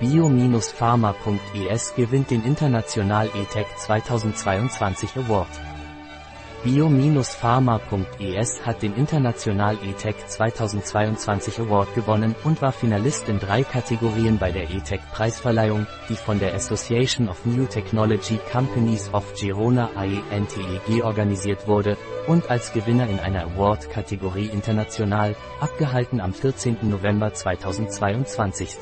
Bio-Pharma.es gewinnt den International eTech 2022 Award. Bio-Pharma.es hat den International eTech 2022 Award gewonnen und war Finalist in drei Kategorien bei der eTech Preisverleihung, die von der Association of New Technology Companies of Girona AENTEG organisiert wurde, und als Gewinner in einer Award-Kategorie International, abgehalten am 14. November 2022.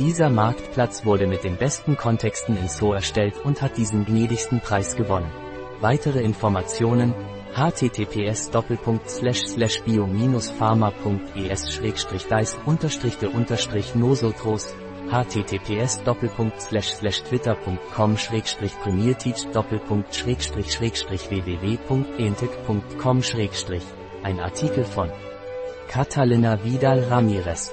Dieser Marktplatz wurde mit den besten Kontexten in SO erstellt und hat diesen gnädigsten Preis gewonnen. Weitere Informationen https bio pharmaes dice nosotros https twitter.com premierteach www.entec.com Ein Artikel von Catalina Vidal Ramirez,